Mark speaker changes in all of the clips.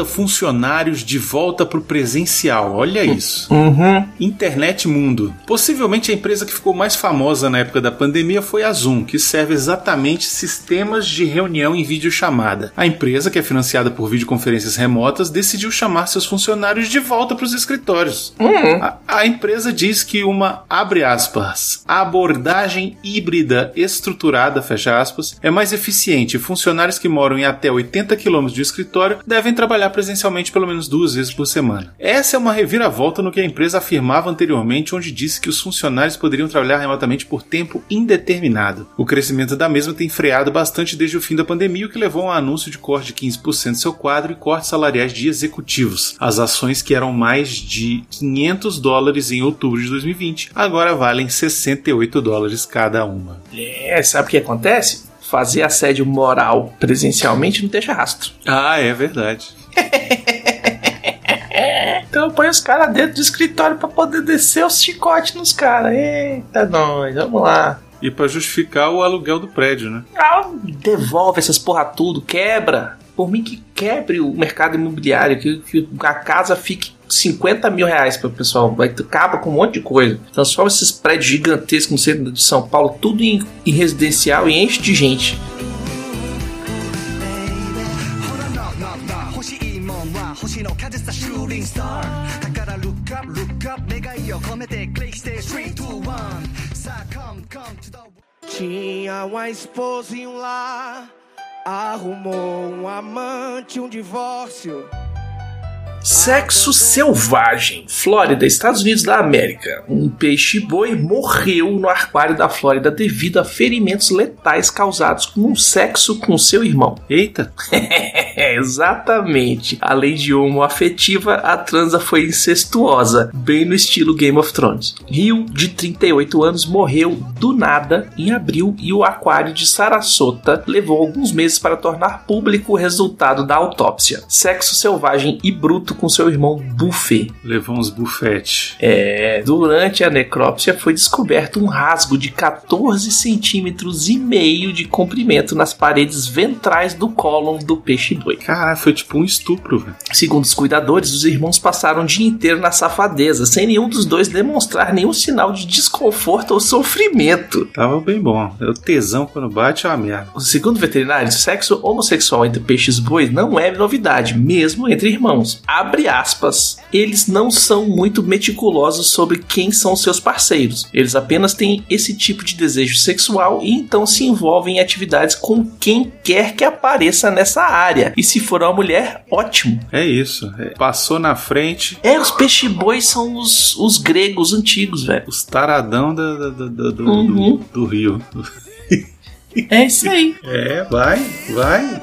Speaker 1: Manda funcionários de volta pro presencial. Olha isso.
Speaker 2: Uhum.
Speaker 1: Internet Mundo. Possivelmente a empresa que ficou mais famosa na época da pandemia foi a Zoom, que serve exatamente sistemas de reunião em videochamada. A empresa, que é financiada por videoconferências remotas, decidiu chamar seus funcionários de volta para os escritórios. A, a empresa diz que uma, abre aspas, abordagem híbrida estruturada, fecha aspas, é mais eficiente. Funcionários que moram em até 80 quilômetros de escritório devem trabalhar presencialmente pelo menos duas vezes por semana. Essa é uma reviravolta no que a empresa afirmava anteriormente, onde disse que os funcionários poderiam trabalhar remotamente por tempo indeterminado. O crescimento da mesma tem freado bastante desde o fim da pandemia, o que levou a um anúncio de corte de 15% do seu quadro e cortes salariais de executivos. As ações que eram mais de 500 dólares em outubro de 2020 agora valem 68 dólares cada uma.
Speaker 2: É, sabe o que acontece? Fazer assédio moral presencialmente não deixa rastro.
Speaker 1: Ah, é verdade.
Speaker 2: Então põe os caras dentro do escritório pra poder descer os chicotes nos caras. Eita, nós, vamos lá.
Speaker 1: E para justificar o aluguel do prédio, né?
Speaker 2: Ah, devolve essas porra tudo, quebra. Por mim que quebre o mercado imobiliário, que, que a casa fique 50 mil reais para o pessoal. Vai acaba com um monte de coisa. Transforma esses prédios gigantescos no centro de São Paulo, tudo em, em residencial e enche de gente
Speaker 3: ほらななな欲しいもんは星の風さシューティングスターだからルックアップルックアップ願いを込めてクリックして3 2 1さあ come come to the
Speaker 4: Tinha uma esposa e um lar, arrumou um amante, um divórcio.
Speaker 2: Sexo selvagem. Flórida, Estados Unidos da América. Um peixe-boi morreu no aquário da Flórida devido a ferimentos letais causados com um sexo com seu irmão.
Speaker 1: Eita!
Speaker 2: Exatamente. Além de homoafetiva, a transa foi incestuosa, bem no estilo Game of Thrones. Rio, de 38 anos, morreu do nada em abril e o aquário de Sarasota levou alguns meses para tornar público o resultado da autópsia. Sexo selvagem e bruto com seu irmão Buffet.
Speaker 1: Levou uns bufete.
Speaker 2: É, durante a necrópsia foi descoberto um rasgo de 14 centímetros e meio de comprimento nas paredes ventrais do cólon do peixe-boi.
Speaker 1: Caralho, foi tipo um estupro, velho.
Speaker 2: Segundo os cuidadores, os irmãos passaram o dia inteiro na safadeza, sem nenhum dos dois demonstrar nenhum sinal de desconforto ou sofrimento.
Speaker 1: Tava bem bom. O tesão quando bate é uma merda.
Speaker 2: Segundo veterinários, sexo homossexual entre peixes bois não é novidade, mesmo entre irmãos. Abre aspas. Eles não são muito meticulosos sobre quem são seus parceiros. Eles apenas têm esse tipo de desejo sexual e então se envolvem em atividades com quem quer que apareça nessa área. E se for uma mulher, ótimo.
Speaker 1: É isso. É, Passou na frente
Speaker 2: É, os peixe-bois são os, os gregos antigos, velho.
Speaker 1: os taradão da- da- do,
Speaker 2: Uhum.
Speaker 1: do, do rio.
Speaker 2: É isso aí.
Speaker 1: É, vai, vai.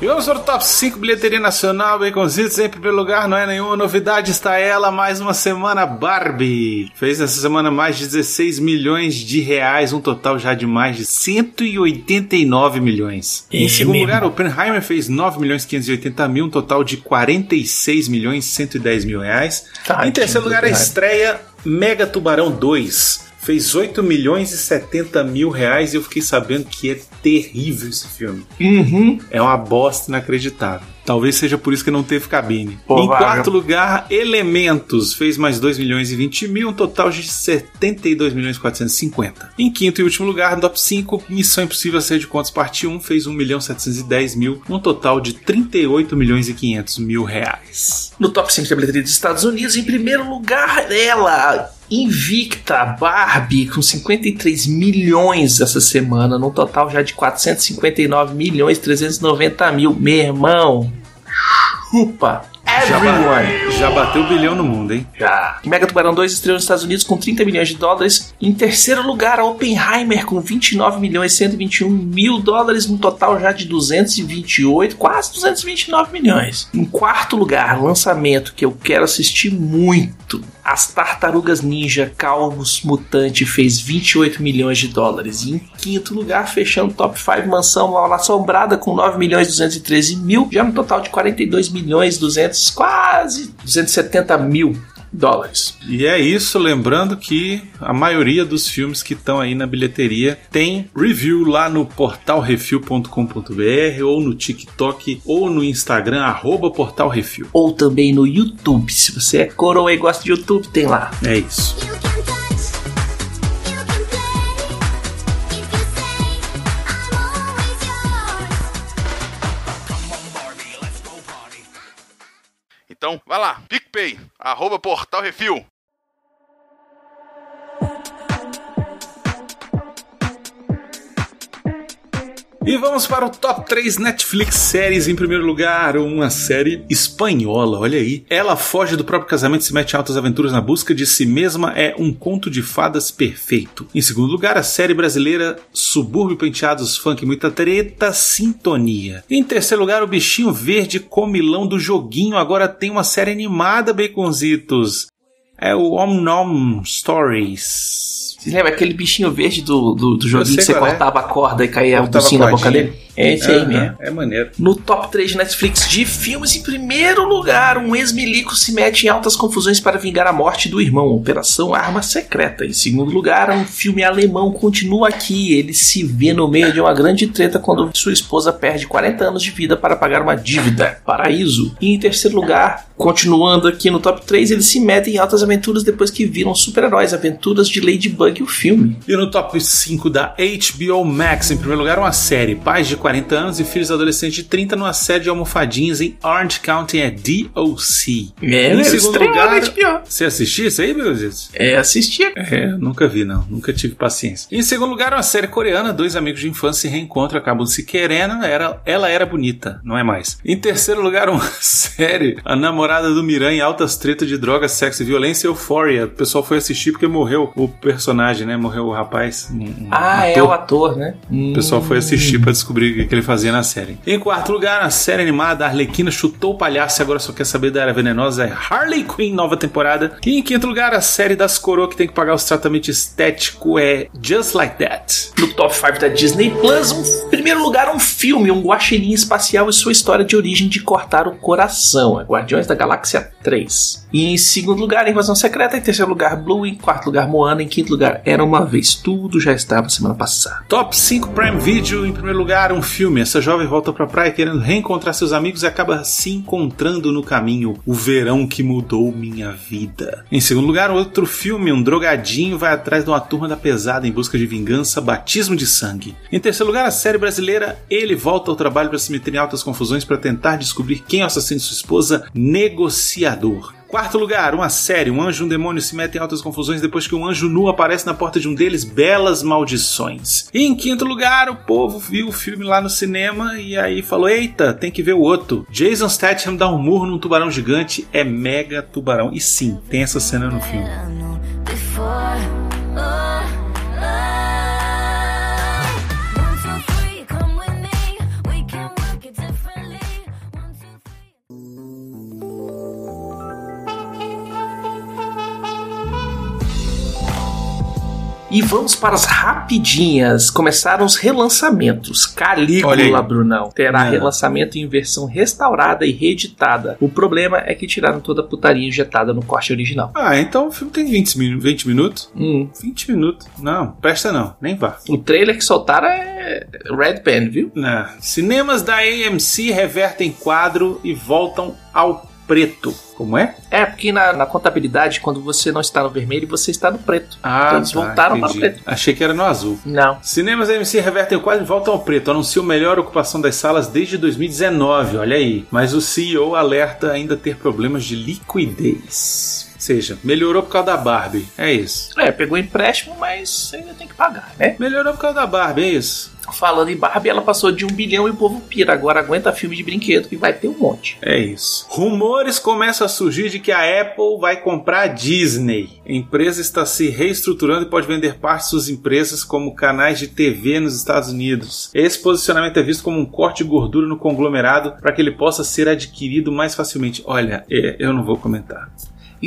Speaker 1: E vamos para o top 5 bilheteria nacional, Baconzitos. Em primeiro lugar, não é nenhuma novidade, está ela, mais uma semana Barbie. Fez essa semana mais de 16 milhões de reais, um total já de mais de 189 milhões. em
Speaker 2: É
Speaker 1: segundo
Speaker 2: mesmo.
Speaker 1: lugar, Oppenheimer fez 9 milhões 580 mil, um total de 46 milhões 110 mil reais.
Speaker 2: Tadinho
Speaker 1: em terceiro lugar, a estreia Mega Tubarão 2. Fez 8 milhões e 70 mil reais e eu fiquei sabendo que é terrível esse filme.
Speaker 2: Uhum.
Speaker 1: É uma bosta inacreditável. Talvez seja por isso que não teve cabine.
Speaker 2: Provável.
Speaker 1: Em quarto lugar, Elementos. Fez mais 2 milhões e 20 mil, um total de 72 milhões e 450. Em quinto e último lugar, no top 5, Missão Impossível Ser de Contas Parte 1 fez 1 milhão e 710 mil, um total de 38 milhões e 500 mil reais.
Speaker 2: No top 5 da bilheteria dos Estados Unidos, em primeiro lugar, ela, invicta, Barbie, com 53 milhões essa semana, num total já de 459 milhões 390 mil. Meu irmão, Hoopa, Everyone.
Speaker 1: Já bateu o bilhão no mundo, hein?
Speaker 2: Já. Mega Tubarão 2 estreou nos Estados Unidos com 30 milhões de dólares. Em terceiro lugar, Oppenheimer com 29 milhões e 121 mil dólares, no total já de 228, quase 229 milhões. Em quarto lugar, lançamento que eu quero assistir muito. As Tartarugas Ninja Calvos Mutante fez 28 milhões de dólares. E em quinto lugar, fechando top 5, Mansão Mal Assombrada com 9 milhões e 213 mil, já no total de 42 milhões 200, quase 270 mil dólares.
Speaker 1: E é isso, lembrando que a maioria dos filmes que estão aí na bilheteria tem review lá no portalrefil.com.br ou no TikTok ou no Instagram, arroba portalrefil.
Speaker 2: Ou também no YouTube. Se você é coroa e gosta de YouTube, tem lá.
Speaker 1: É isso.
Speaker 5: Então, vai lá, PicPay, arroba Portal Refil.
Speaker 1: E vamos para o top 3 Netflix séries. Em primeiro lugar, uma série espanhola. Olha aí. Ela foge do próprio casamento e se mete em altas aventuras na busca de si mesma. É um conto de fadas perfeito. Em segundo lugar, a série brasileira Subúrbio Penteados Funk Muita Treta Sintonia. Em terceiro lugar, o bichinho verde comilão do joguinho. Agora tem uma série animada, baconzitos. É o Om Nom Stories.
Speaker 2: Você lembra aquele bichinho verde do, do, do joguinho que você
Speaker 1: é.
Speaker 2: cortava a corda e caía o docinho na boca dele? É esse aí
Speaker 1: Aham,
Speaker 2: mesmo.
Speaker 1: É maneiro.
Speaker 2: No top 3 de Netflix de filmes, em primeiro lugar, um ex-milico se mete em altas confusões para vingar a morte do irmão, Operação Arma Secreta. Em segundo lugar, um filme alemão continua aqui. Ele se vê no meio de uma grande treta quando sua esposa perde 40 anos de vida para pagar uma dívida. Paraíso. E em terceiro lugar, continuando aqui no top 3, eles se metem em altas aventuras depois que viram super-heróis, Aventuras de Ladybug, o filme.
Speaker 1: E no top 5 da HBO Max, em primeiro lugar, uma série. Pais de 40 anos e filhos adolescentes de 30 numa série de almofadinhas em Orange County é DOC.
Speaker 2: É,
Speaker 1: em segundo lugar,
Speaker 2: HBO.
Speaker 1: você assistiu isso aí, Beluzitos?
Speaker 2: É, assistir.
Speaker 1: É, nunca vi, não. Nunca tive paciência. Em segundo lugar, uma série coreana. Dois amigos de infância se reencontram, acabam se querendo. Era, ela era bonita, não é mais. Em terceiro lugar, uma série. A namorada do Miran em altas tretas de drogas, sexo e violência, Euphoria. O pessoal foi assistir porque morreu o personagem, né? Morreu o rapaz. um- um
Speaker 2: Ah, é
Speaker 1: ator.
Speaker 2: o ator, né?
Speaker 1: O pessoal foi assistir pra descobrir o que ele fazia na série. Em quarto lugar, a série animada, a Arlequina chutou o palhaço e agora só quer saber da era venenosa, é Harley Quinn, nova temporada. E em quinto lugar, a série das coroas que tem que pagar os tratamentos estéticos é Just Like That.
Speaker 2: No top 5 da Disney Plus, um primeiro lugar, um filme, um guaxinim espacial e sua história de origem de cortar o coração. É Guardiões da Galáxia 3. E em segundo lugar, Invasão Secreta. Em terceiro lugar, Blue. Em quarto lugar, Moana. Em quinto lugar, Era Uma Vez. Tudo já estava semana passada.
Speaker 1: Top 5 Prime Video, em primeiro lugar, um filme. Essa jovem volta pra praia querendo reencontrar seus amigos e acaba se encontrando no caminho. O verão que mudou minha vida. Em segundo lugar, outro filme. Um drogadinho vai atrás de uma turma da pesada em busca de vingança, batismo de sangue. Em terceiro lugar, a série brasileira. Ele volta ao trabalho para se meter em altas confusões para tentar descobrir quem é o assassino de sua esposa, negociador. Quarto lugar, uma série. Um anjo e um demônio se metem em altas confusões depois que um anjo nu aparece na porta de um deles. Belas maldições. E em quinto lugar, o povo viu o filme lá no cinema e aí falou: Eita, tem que ver o outro. Jason Statham dá um murro num tubarão gigante. É mega tubarão. E sim, tem essa cena no filme.
Speaker 2: E vamos para as rapidinhas. Começaram os relançamentos. Calígula. Brunão. Terá
Speaker 1: É.
Speaker 2: relançamento em versão restaurada e reeditada. O problema é que tiraram toda a putaria injetada no corte original.
Speaker 1: Ah, então o filme tem 20, minu- 20 minutos?
Speaker 2: Hum.
Speaker 1: 20 minutos. Não, presta não, nem vá.
Speaker 2: O trailer que soltaram é Red Pen, viu?
Speaker 1: Né. Cinemas da AMC revertem quadro e voltam ao preto. Como é?
Speaker 2: É, porque na, na contabilidade, quando você não está no vermelho, você está no preto.
Speaker 1: Ah,
Speaker 2: Então eles voltaram para o preto.
Speaker 1: Achei que era no azul.
Speaker 2: Não.
Speaker 1: Cinemas AMC revertem o quadro e voltam ao preto. Anunciou melhor ocupação das salas desde 2019, olha aí. Mas o CEO alerta ainda ter problemas de liquidez. Seja, melhorou por causa da Barbie. É isso.
Speaker 2: É, pegou empréstimo, mas ainda tem que pagar, né?
Speaker 1: Melhorou por causa da Barbie, é isso.
Speaker 2: Falando em Barbie, ela passou de um bilhão e o povo pira. Agora aguenta filme de brinquedo que vai ter um monte.
Speaker 1: É isso. Rumores começam a surgir de que a Apple vai comprar a Disney. A empresa está se reestruturando e pode vender parte de suas empresas como canais de TV nos Estados Unidos. Esse posicionamento é visto como um corte de gordura no conglomerado para que ele possa ser adquirido mais facilmente. Olha, é, eu não vou comentar.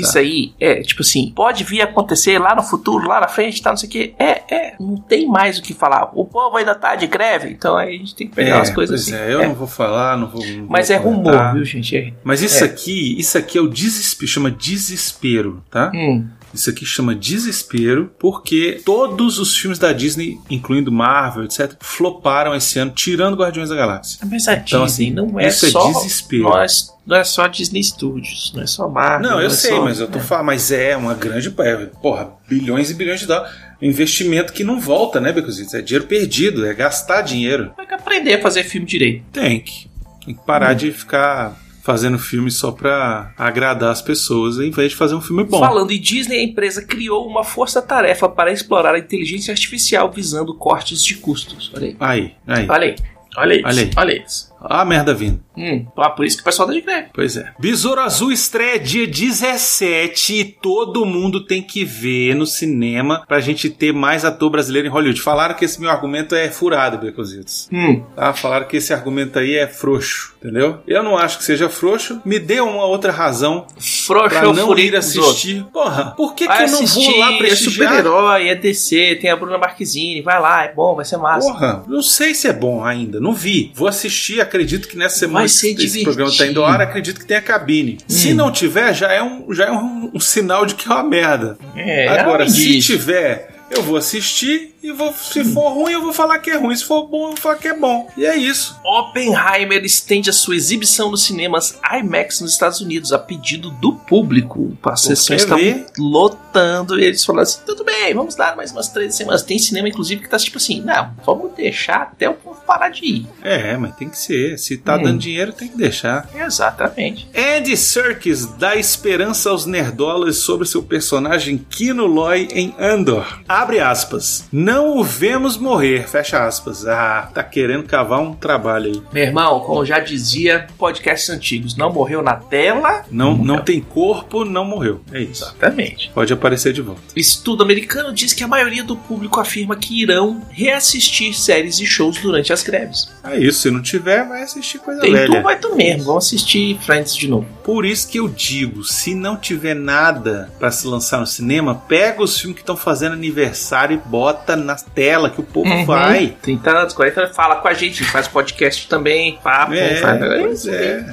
Speaker 2: Isso aí é, tipo assim, pode vir a acontecer lá no futuro, lá na frente, tá, não sei o que. É, é, não tem mais o que falar. O povo ainda tá de greve, então aí a gente tem que pegar
Speaker 1: É,
Speaker 2: umas coisas
Speaker 1: pois
Speaker 2: assim.
Speaker 1: é, eu
Speaker 2: É.
Speaker 1: não vou falar, não vou. não
Speaker 2: Mas
Speaker 1: vou
Speaker 2: é rumor,
Speaker 1: comentar.
Speaker 2: viu, gente? É.
Speaker 1: Mas isso
Speaker 2: É.
Speaker 1: aqui, isso aqui é o desespero, chama desespero, tá?
Speaker 2: Hum.
Speaker 1: Isso aqui chama desespero porque todos os filmes da Disney, incluindo Marvel, etc, floparam esse ano, tirando Guardiões da Galáxia.
Speaker 2: Mas a
Speaker 1: Então,
Speaker 2: Disney
Speaker 1: assim,
Speaker 2: não é
Speaker 1: isso é
Speaker 2: só.
Speaker 1: desespero.
Speaker 2: Não é, não é só Disney Studios, não é só Marvel.
Speaker 1: Não, eu
Speaker 2: é
Speaker 1: sei,
Speaker 2: só-
Speaker 1: mas eu tô
Speaker 2: é.
Speaker 1: falando, mas é uma grande, é, porra, bilhões e bilhões de dólares. Investimento que não volta, né, Becozitos? É dinheiro perdido, é gastar dinheiro.
Speaker 2: Tem que aprender a fazer filme direito.
Speaker 1: Tem que. Tem que parar de ficar fazendo filme só pra agradar as pessoas, em vez de fazer um filme bom.
Speaker 2: Falando em Disney, a empresa criou uma força-tarefa para explorar a inteligência artificial visando cortes de custos. Olha aí.
Speaker 1: Aí, aí.
Speaker 2: Olha aí. Olha isso.
Speaker 1: Olha aí.
Speaker 2: Olha isso.
Speaker 1: Olha a merda vindo.
Speaker 2: Hum, ah, por isso que o pessoal tá de greve.
Speaker 1: Pois é. Besouro Azul estreia dia 17 e todo mundo tem que ver no cinema pra gente ter mais ator brasileiro em Hollywood. Falaram que esse meu argumento é furado, Becositos.
Speaker 2: Hum.
Speaker 1: Tá? Falaram que esse argumento aí é frouxo, entendeu? Eu não acho que seja frouxo. Me dê uma outra razão
Speaker 2: Frouxo
Speaker 1: pra
Speaker 2: é
Speaker 1: não ir assistir. Porra, por que, que eu não
Speaker 2: assistir,
Speaker 1: vou lá
Speaker 2: é
Speaker 1: prestigiar?
Speaker 2: super-herói, é DC, tem a Bruna Marquezine, vai lá, é bom, vai ser massa.
Speaker 1: Porra, não sei se é bom ainda, não vi. Vou assistir, acredito que nessa semana esse, programa tá indo ao ar, acredito que tenha cabine. Se não tiver, já é um, já é um, um sinal de que é uma merda.
Speaker 2: É,
Speaker 1: Agora,
Speaker 2: é
Speaker 1: se tiver, eu vou assistir e vou, se for ruim, eu vou falar que é ruim. Se for bom, eu vou falar que é bom. E é isso.
Speaker 2: Oppenheimer estende a sua exibição nos cinemas IMAX nos Estados Unidos a pedido do público.
Speaker 1: Quer ver?
Speaker 2: estavam lotando e eles falaram assim: tudo bem, vamos dar mais umas três semanas. Tem cinema, inclusive, que tá tipo assim: não, vamos deixar até o povo parar de ir.
Speaker 1: É, mas tem que ser. Se tá
Speaker 2: Hum.
Speaker 1: dando dinheiro, tem que deixar.
Speaker 2: Exatamente.
Speaker 1: Andy Serkis dá esperança aos nerdolas sobre seu personagem Kino Loy em Andor. Abre aspas. Não o vemos morrer, fecha aspas. Ah, tá querendo cavar um trabalho aí.
Speaker 2: Meu irmão, como já dizia podcasts antigos, não morreu na tela.
Speaker 1: Não, não tem corpo, não morreu. É isso.
Speaker 2: Exatamente.
Speaker 1: Pode aparecer de volta.
Speaker 2: Estudo americano diz que a maioria do público afirma que irão reassistir séries e shows durante as greves.
Speaker 1: É isso. Se não tiver, vai assistir coisa
Speaker 2: Tem
Speaker 1: velha.
Speaker 2: tu, vai tu mesmo. Vamos assistir Friends de novo.
Speaker 1: Por isso que eu digo, se não tiver nada pra se lançar no cinema, pega os filmes que estão fazendo aniversário e bota na tela que o povo
Speaker 2: Uhum.
Speaker 1: vai.
Speaker 2: 30 anos, 40 anos, fala com a gente, faz podcast também, papo,
Speaker 1: É,
Speaker 2: faz...
Speaker 1: pois é.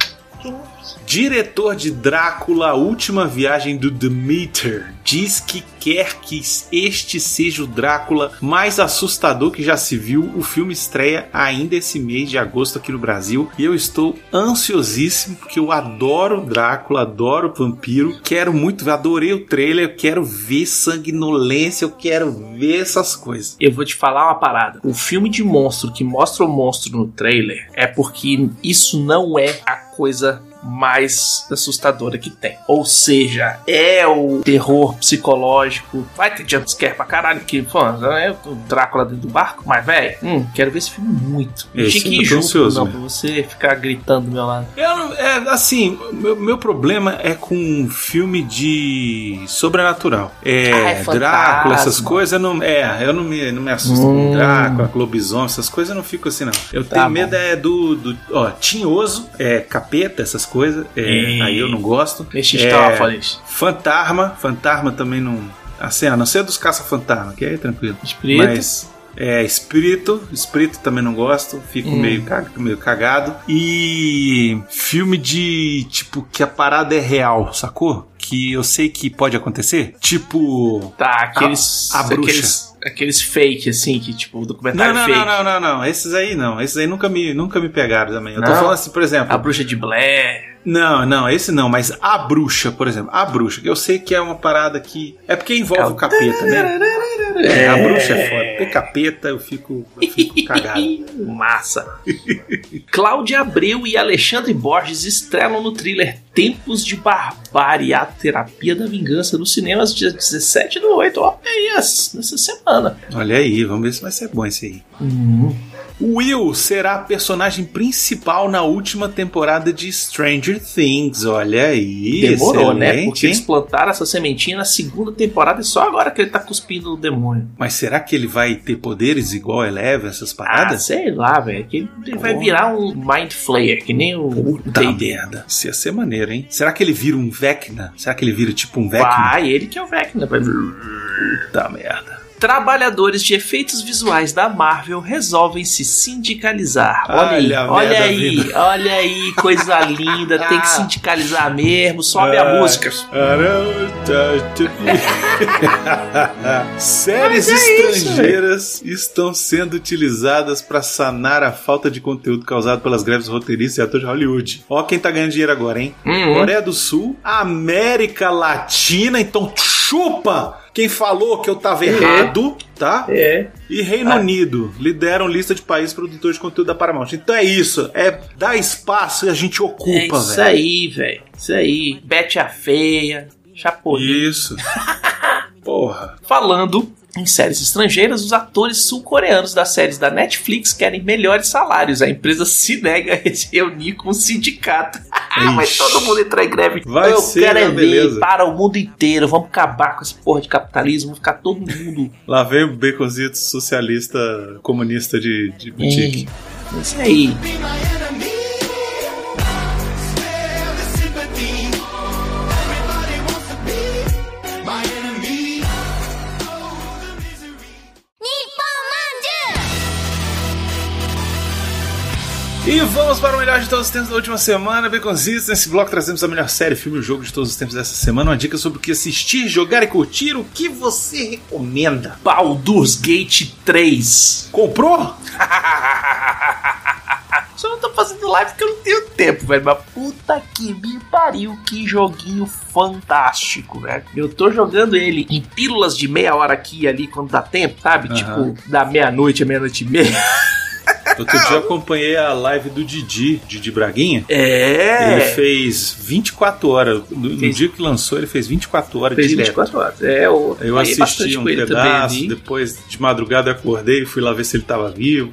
Speaker 1: Diretor de Drácula, última viagem do Demeter, diz que quer que este seja o Drácula mais assustador que já se viu. O filme estreia ainda esse mês de agosto aqui no Brasil e eu estou ansiosíssimo porque eu adoro Drácula, adoro vampiro. Quero muito adorei o trailer, eu quero ver sanguinolência, eu quero ver essas coisas.
Speaker 2: Eu vou te falar uma parada. O filme de monstro que mostra o monstro no trailer é porque isso não é a coisa mais assustadora que tem. Ou seja, é o terror psicológico. Vai ter jumpscare pra caralho, que, pô, é o Drácula dentro do barco, mas, velho, hum, quero ver esse filme muito. Eu
Speaker 1: Esse
Speaker 2: tinha que
Speaker 1: eu
Speaker 2: ir
Speaker 1: tô
Speaker 2: junto,
Speaker 1: ansioso,
Speaker 2: não,
Speaker 1: né?
Speaker 2: pra você ficar gritando do meu lado.
Speaker 1: Eu não- é, assim, meu, meu problema é com filme de sobrenatural. É,
Speaker 2: Ah, é
Speaker 1: Drácula, essas coisas, não, é, eu não me, não me assusto
Speaker 2: Hum.
Speaker 1: com Drácula, lobisomem, essas coisas eu não fico assim, não. Eu
Speaker 2: Tá
Speaker 1: tenho
Speaker 2: bom.
Speaker 1: medo é do, do, ó, tinhoso, é, capeta, essas coisas, é,
Speaker 2: Hum.
Speaker 1: aí eu não gosto. É. Fantasma, fantasma também não, assim, a não ser dos caça-fantasma, que aí é tranquilo.
Speaker 2: Espírito.
Speaker 1: Mas é, espírito, espírito também não gosto, fico
Speaker 2: Hum.
Speaker 1: meio, meio cagado. E filme de tipo que a parada é real, sacou? Que eu sei que pode acontecer. Tipo.
Speaker 2: Tá, aqueles.
Speaker 1: A- a bruxa.
Speaker 2: Aqueles, aqueles fake, assim, que tipo,
Speaker 1: Não,
Speaker 2: documentário
Speaker 1: não,
Speaker 2: fake.
Speaker 1: não, não, não, não. Esses aí não. Esses aí nunca me, nunca me pegaram também. Eu tô
Speaker 2: Não?
Speaker 1: falando assim, por exemplo.
Speaker 2: A bruxa de Blair.
Speaker 1: Não, não, esse não, mas a bruxa, por exemplo. A bruxa, que eu sei que é uma parada que. É porque envolve o capeta, né? É, a bruxa é foda. Ter capeta, eu fico, eu fico cagado.
Speaker 2: Massa. Cláudia Abreu e Alexandre Borges estrelam no thriller Tempos de Barbárie, a terapia da vingança nos cinemas dia 17 do 8. Olha aí, essa- nessa semana.
Speaker 1: Olha aí, vamos ver se vai ser bom esse aí. Will será a personagem principal na última temporada de Stranger Things. Olha aí.
Speaker 2: Demorou, né? Porque eles plantaram essa sementinha na segunda temporada e só agora que ele tá cuspindo o demônio.
Speaker 1: Mas será que ele vai ter poderes igual a Eleven, essas
Speaker 2: Ah,
Speaker 1: paradas?
Speaker 2: sei lá, velho. Que ele ele vai virar um Mind Flayer, que nem o
Speaker 1: Puta merda. Isso ia ser maneiro, hein? Será que ele vira um Vecna? Será que ele vira tipo um Vecna?
Speaker 2: Vai, ele que é o Vecna.
Speaker 1: Puta merda.
Speaker 2: Trabalhadores de efeitos visuais da Marvel resolvem se sindicalizar. Olha aí,
Speaker 1: Olha a
Speaker 2: olha aí, olha aí, coisa linda. Tem que sindicalizar mesmo. Sobe a
Speaker 1: Ah.
Speaker 2: música.
Speaker 1: Séries
Speaker 2: é isso,
Speaker 1: estrangeiras estão sendo utilizadas para sanar a falta de conteúdo causado pelas greves roteiristas e atores de Hollywood. Ó quem tá ganhando dinheiro agora, hein?
Speaker 2: Uhum.
Speaker 1: Coreia do Sul, América Latina, então chupa quem falou que eu tava errado, tá?
Speaker 2: É.
Speaker 1: E Reino
Speaker 2: Ah.
Speaker 1: Unido lideram lista de países produtores de conteúdo da Paramount. Então é isso, é dar espaço e a gente
Speaker 2: É
Speaker 1: ocupa,
Speaker 2: isso
Speaker 1: velho.
Speaker 2: aí, velho. Isso aí. Bete a feia. Chapolin.
Speaker 1: Isso. Porra.
Speaker 2: Falando em séries estrangeiras, os atores sul-coreanos das séries da Netflix querem melhores salários. A empresa se nega a se reunir com o sindicato. Vai
Speaker 1: Ixi.
Speaker 2: todo mundo entrar em greve.
Speaker 1: Vai
Speaker 2: Eu
Speaker 1: ser,
Speaker 2: quero é
Speaker 1: né,
Speaker 2: ver
Speaker 1: beleza.
Speaker 2: para o mundo inteiro. Vamos acabar com essa porra de capitalismo. Vamos ficar todo mundo.
Speaker 1: Lá vem o baconzito socialista comunista de, de boutique.
Speaker 2: É isso aí.
Speaker 1: E vamos para o melhor de todos os tempos da última semana, Baconzitos. Nesse bloco trazemos a melhor série, filme e jogo de todos os tempos dessa semana. Uma dica sobre o que assistir, jogar e curtir. O que você recomenda?
Speaker 2: Baldur's Gate 3.
Speaker 1: Comprou?
Speaker 2: Só não tô fazendo live porque eu não tenho tempo, velho. Mas puta que me pariu, que joguinho fantástico, velho. Eu tô jogando ele em pílulas de meia hora aqui e ali quando dá tempo, sabe?
Speaker 1: Aham.
Speaker 2: Tipo, da meia-noite a meia-noite e meia.
Speaker 1: Outro dia eu acompanhei a live do Didi, Didi Braguinha.
Speaker 2: É.
Speaker 1: Ele fez 24 horas. No,
Speaker 2: Fez-
Speaker 1: dia que lançou, ele fez 24 horas
Speaker 2: Fez
Speaker 1: direto.
Speaker 2: 24 horas. É, eu,
Speaker 1: Eu assisti um
Speaker 2: também
Speaker 1: pedaço, depois de madrugada eu acordei e fui lá ver se ele tava vivo.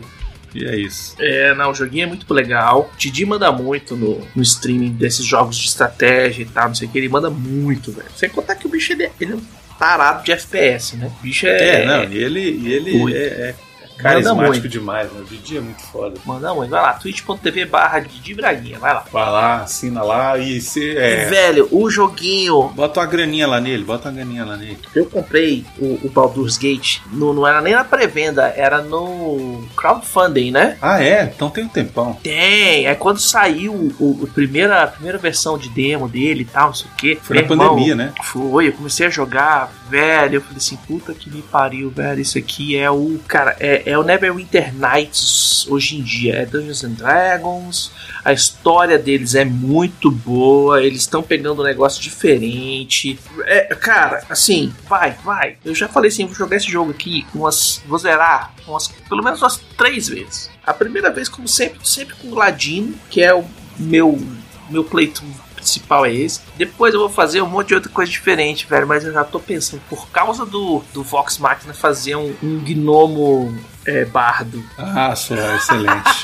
Speaker 1: E é isso.
Speaker 2: É, não, o joguinho é muito legal. Didi manda muito no, no streaming desses jogos de estratégia e tal, não sei o que. Ele manda muito, velho. Sem contar que o bicho ele, é- ele é um tarado de FPS, né? O bicho é.
Speaker 1: É, não, e ele, e ele é, é carismático demais, né? O Didi é muito foda.
Speaker 2: Manda muito. Vai lá, twitch.tv barra Didi Braguinha. Vai lá.
Speaker 1: Vai lá, assina lá e se. É,
Speaker 2: Velho, o joguinho.
Speaker 1: bota uma graninha lá nele, bota uma graninha lá nele.
Speaker 2: Eu comprei o, o Baldur's Gate. No, não era nem na pré-venda, era no crowdfunding, né?
Speaker 1: Ah, é? Então tem um tempão.
Speaker 2: Tem, é quando saiu o, o primeira, a primeira versão de demo dele e tal, não sei o que.
Speaker 1: Foi na pandemia, né?
Speaker 2: Foi, eu comecei a jogar, velho. Eu falei assim, puta que me pariu, velho. Isso aqui é o. Cara, é, é o Neverwinter Nights hoje em dia. É Dungeons and Dragons. A história deles é muito boa. Eles estão pegando um negócio diferente. É, cara, assim, vai, vai. Eu já falei assim, vou jogar esse jogo aqui umas. Vou zerar umas, pelo menos umas três vezes. A primeira vez, como sempre, sempre com o Ladino, que é o meu, meu playthrough principal é esse. Depois eu vou fazer um monte de outra coisa diferente, velho. Mas eu já tô pensando, por causa do, do Vox Machina, fazer um, um gnomo é, bardo.
Speaker 1: Ah, só, excelente.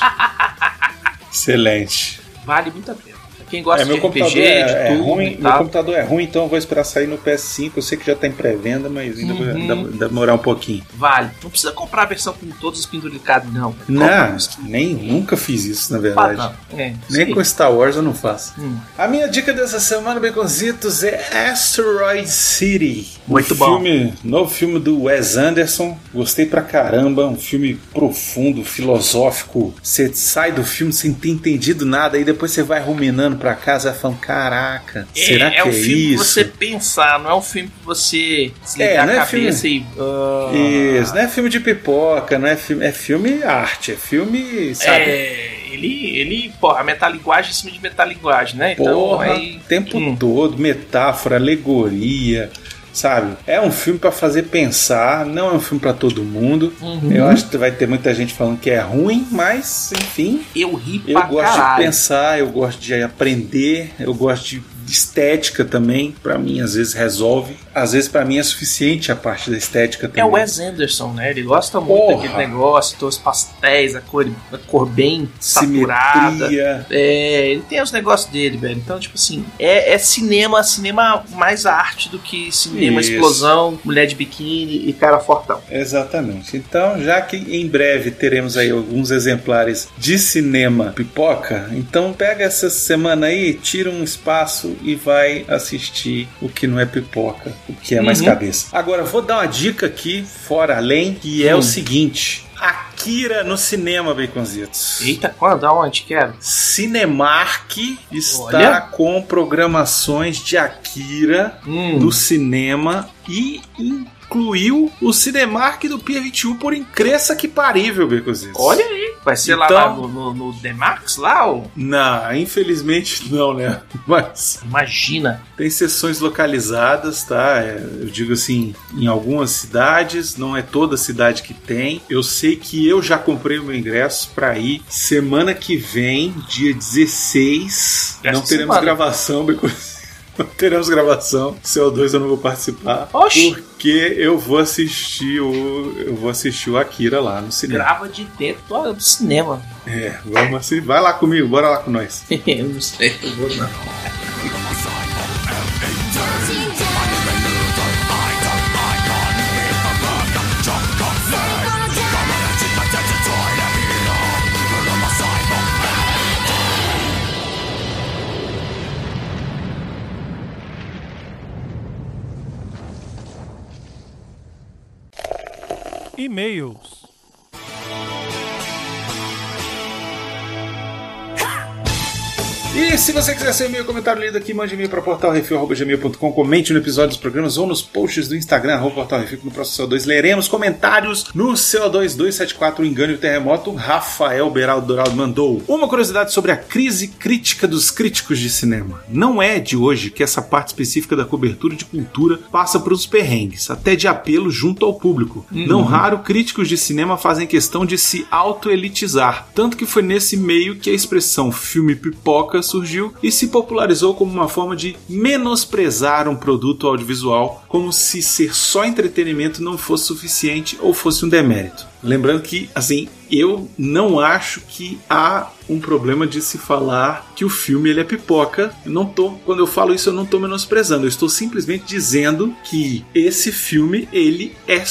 Speaker 1: excelente.
Speaker 2: Vale muito a pena. Quem gosta
Speaker 1: É, meu
Speaker 2: de
Speaker 1: computador
Speaker 2: RPG,
Speaker 1: é,
Speaker 2: de
Speaker 1: é
Speaker 2: tudo
Speaker 1: ruim,
Speaker 2: e
Speaker 1: meu computador é ruim, então eu vou esperar sair no PS5. Eu sei que já tá em pré-venda, mas ainda vai
Speaker 2: Uhum.
Speaker 1: vai demorar um pouquinho.
Speaker 2: Vale. Não precisa comprar a versão com todos os penduricados, não.
Speaker 1: Não, nem nunca fiz isso, na
Speaker 2: Ah,
Speaker 1: verdade.
Speaker 2: não. É,
Speaker 1: Nem
Speaker 2: sim.
Speaker 1: com Star Wars eu não faço.
Speaker 2: Hum.
Speaker 1: A minha dica dessa semana, Baconzitos, é Asteroid City.
Speaker 2: Muito
Speaker 1: um
Speaker 2: bom.
Speaker 1: Filme, novo filme do Wes Anderson. Gostei pra caramba. Um filme profundo, filosófico. Você sai do filme sem ter entendido nada. E depois você vai ruminando pra casa falando: Caraca, será
Speaker 2: é,
Speaker 1: que
Speaker 2: é um
Speaker 1: é
Speaker 2: filme
Speaker 1: isso?
Speaker 2: que você pensar, não é um filme que você desligar
Speaker 1: É, não é
Speaker 2: a cabeça e. ah,
Speaker 1: Isso, não é filme de pipoca, não é filme, é filme arte, é filme, sabe?
Speaker 2: É, ele, ele, porra, metalinguagem em cima de metalinguagem, né? Então
Speaker 1: Porra,
Speaker 2: aí.
Speaker 1: o tempo
Speaker 2: Hum.
Speaker 1: todo, metáfora, alegoria. Sabe? É um filme pra fazer pensar, não é um filme pra todo mundo.
Speaker 2: Uhum.
Speaker 1: Eu acho que vai ter muita gente falando que é ruim, mas enfim,
Speaker 2: Eu ri
Speaker 1: eu
Speaker 2: pra
Speaker 1: gosto
Speaker 2: caralho.
Speaker 1: de pensar, eu gosto de aprender, eu gosto de estética também. Pra mim, às vezes resolve. Às vezes, pra mim, é suficiente a parte da estética também.
Speaker 2: É o Wes Anderson, né? Ele gosta muito
Speaker 1: Porra.
Speaker 2: daquele negócio, dos pastéis, a cor, a cor bem saturada.
Speaker 1: Simetria.
Speaker 2: É, ele tem os negócios dele, velho. Então, tipo assim, é, é cinema, cinema mais arte do que cinema,
Speaker 1: Isso.
Speaker 2: explosão, mulher de biquíni e cara fortão.
Speaker 1: Exatamente. Então, já que em breve teremos aí alguns exemplares de cinema pipoca, então pega essa semana aí, tira um espaço e vai assistir o que não é pipoca, o que é mais
Speaker 2: Uhum.
Speaker 1: cabeça. Agora, vou dar uma dica aqui, fora além, que é
Speaker 2: Hum.
Speaker 1: o seguinte. Akira no cinema, Baconzitos.
Speaker 2: Eita, quando? Aonde? Quero.
Speaker 1: Cinemark está
Speaker 2: Olha.
Speaker 1: com programações de Akira
Speaker 2: Hum.
Speaker 1: no cinema e incluiu o Cinemark do Pier 21 por incresça que parível, Becozitos.
Speaker 2: Olha aí. Vai ser lá,
Speaker 1: Então-
Speaker 2: lá no, no, no lá? Ou...
Speaker 1: Não, infelizmente não, né? Mas
Speaker 2: Imagina.
Speaker 1: tem sessões localizadas, tá? É, eu digo assim, em algumas cidades, não é toda cidade que tem. Eu sei que eu já comprei o meu ingresso pra ir semana que vem, dia 16.
Speaker 2: Essa
Speaker 1: não teremos
Speaker 2: semana.
Speaker 1: gravação, Becozitos. Teremos gravação. CO2 eu não vou participar.
Speaker 2: Oxi.
Speaker 1: Porque eu vou assistir o. Eu vou assistir o Akira lá no cinema.
Speaker 2: Grava de dentro do do cinema.
Speaker 1: É, vamos assim. Vai lá comigo, bora lá com nós.
Speaker 2: eu não sei, eu vou não.
Speaker 6: E-mails.
Speaker 1: E se você quiser ser e-mail, comentário lido aqui, mande e-mail para portalrefil.gmail.com, comente no episódio dos programas ou nos posts do Instagram, arroba que no próximo CO2 leremos comentários no CO2 274, o Engano e o Terremoto, Rafael Beraldo Doraldo mandou. Uma curiosidade sobre a crise crítica dos críticos de cinema. Não é de hoje que essa parte específica da cobertura de cultura passa por uns perrengues, até de apelo junto ao público. Não raro, críticos de cinema fazem questão de se auto-elitizar, tanto que foi nesse meio que a expressão filme pipoca surgiu e se popularizou como uma forma de menosprezar um produto audiovisual, como se ser só entretenimento não fosse suficiente ou fosse um demérito. Lembrando que, assim, eu não acho que há um problema de se falar que o filme ele é pipoca. Eu não tô, quando eu falo isso, eu não estou menosprezando. Eu estou simplesmente dizendo que esse filme ele é